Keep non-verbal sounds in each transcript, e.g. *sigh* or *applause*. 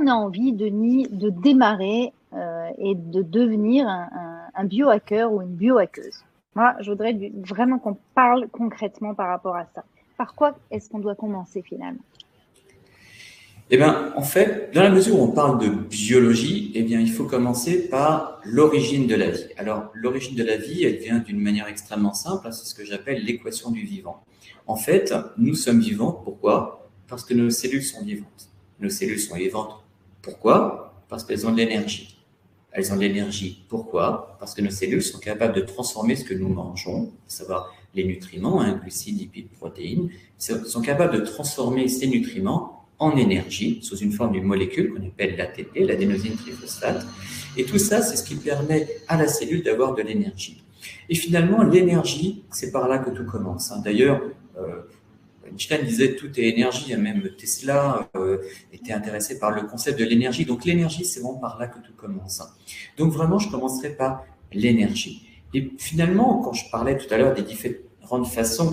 on a envie, Denis, de démarrer euh, et de devenir un, un, biohacker ou une biohackeuse Moi, je voudrais vraiment qu'on parle concrètement par rapport à ça. Par quoi est-ce qu'on doit commencer finalement? Eh bien, en fait, dans la mesure où on parle de biologie, eh bien, il faut commencer par l'origine de la vie. Alors, l'origine de la vie, elle vient d'une manière extrêmement simple, hein, c'est ce que j'appelle l'équation du vivant. En fait, nous sommes vivants, pourquoi? Parce que nos cellules sont vivantes. Nos cellules sont vivantes, pourquoi Parce qu'elles ont de l'énergie. Elles ont de l'énergie, pourquoi Parce que nos cellules sont capables de transformer ce que nous mangeons, à savoir les nutriments, hein, glucides, lipides, protéines, sont capables de transformer ces nutriments en énergie sous une forme d'une molécule qu'on appelle l'ATP, l'adénosine triphosphate. Et tout ça, c'est ce qui permet à la cellule d'avoir de l'énergie. Et finalement, l'énergie, c'est par là que tout commence. Hein. D'ailleurs, euh, Einstein disait tout est énergie, et même Tesla euh, était intéressé par le concept de l'énergie. Donc l'énergie, c'est vraiment par là que tout commence. Hein. Donc vraiment, je commencerai par l'énergie. Et finalement, quand je parlais tout à l'heure des différentes façons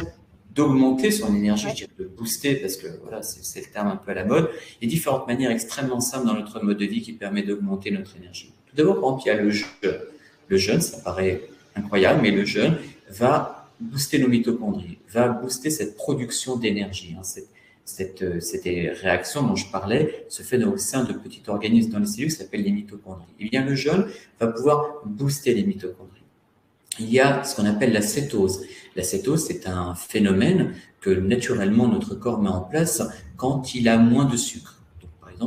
d'augmenter son énergie, je dirais de booster, parce que voilà, c'est le terme un peu à la mode. Il y a différentes manières extrêmement simples dans notre mode de vie qui permettent d'augmenter notre énergie. Tout d'abord, par exemple, il y a le jeûne. Le jeûne, ça paraît incroyable, mais le jeûne va booster nos mitochondries, va booster cette production d'énergie. Hein, cette, cette, cette, réaction dont je parlais se fait au sein de petits organismes dans les cellules qui s'appellent les mitochondries. Et bien, le jeûne va pouvoir booster les mitochondries il y a ce qu'on appelle la cétose. La cétose, c'est un phénomène que naturellement notre corps met en place quand il a moins de sucre.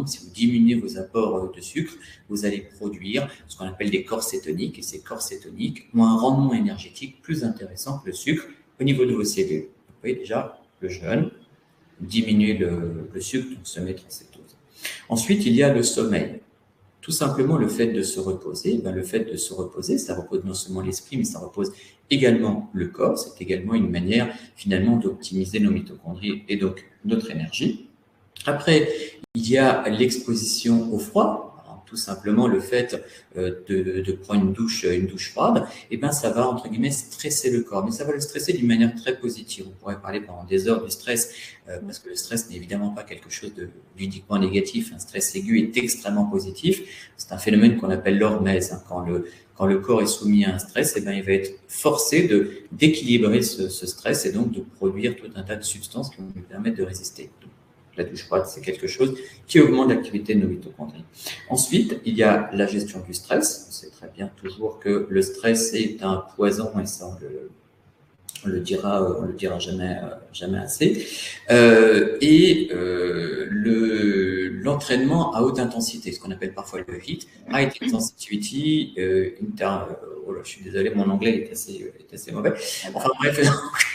Si vous diminuez vos apports de sucre, vous allez produire ce qu'on appelle des corps cétoniques, et ces corps cétoniques ont un rendement énergétique plus intéressant que le sucre au niveau de vos cellules. Vous voyez déjà le jeûne, diminuer le, sucre, donc se mettre en cétose. Ensuite, il y a le sommeil. Tout simplement le fait de se reposer, ben le fait de se reposer, ça repose non seulement l'esprit, mais ça repose également le corps. C'est également une manière finalement d'optimiser nos mitochondries et donc notre énergie. Après, il y a l'exposition au froid tout simplement le fait euh, de, de, prendre une douche, une douche froide, et eh ben ça va entre guillemets stresser le corps, mais ça va le stresser d'une manière très positive. On pourrait parler pendant des heures du stress, euh, parce que le stress n'est évidemment pas quelque chose de uniquement négatif. Un stress aigu est extrêmement positif. C'est un phénomène qu'on appelle l'hormèse. Hein. Quand le quand le corps est soumis à un stress, et eh ben, il va être forcé de d'équilibrer ce, ce, stress et donc de produire tout un tas de substances qui vont lui permettre de résister la douche froide, c'est quelque chose qui augmente l'activité de nos mitochondries. Ensuite, il y a la gestion du stress. On sait très bien toujours que le stress est un poison et ça, on le, le dira, on le dira jamais, assez. Euh, et euh, le l'entraînement à haute intensité, ce qu'on appelle parfois le HIIT, High Intensity euh, Inter, oh là, je suis désolé, mon anglais est assez, est assez mauvais. Enfin bref,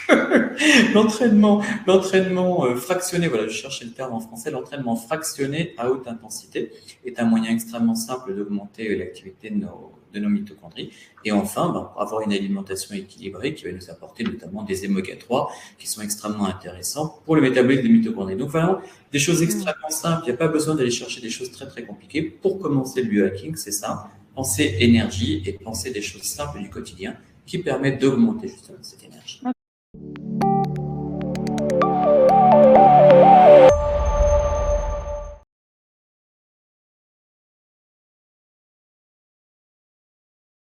*laughs* l'entraînement, l'entraînement euh, fractionné, voilà, je cherchais le terme en français, l'entraînement fractionné à haute intensité est un moyen extrêmement simple d'augmenter l'activité de nos, de nos mitochondries. Et enfin, ben, pour avoir une alimentation équilibrée qui va nous apporter notamment des oméga 3 qui sont extrêmement intéressants pour le métabolisme des mitochondries. Donc vraiment, des choses mmh. extrêmement simples. Il n'y a pas besoin d'aller chercher des choses très très compliquées. Pour commencer le biohacking, c'est ça. Penser énergie et penser des choses simples du quotidien qui permettent d'augmenter justement cette énergie.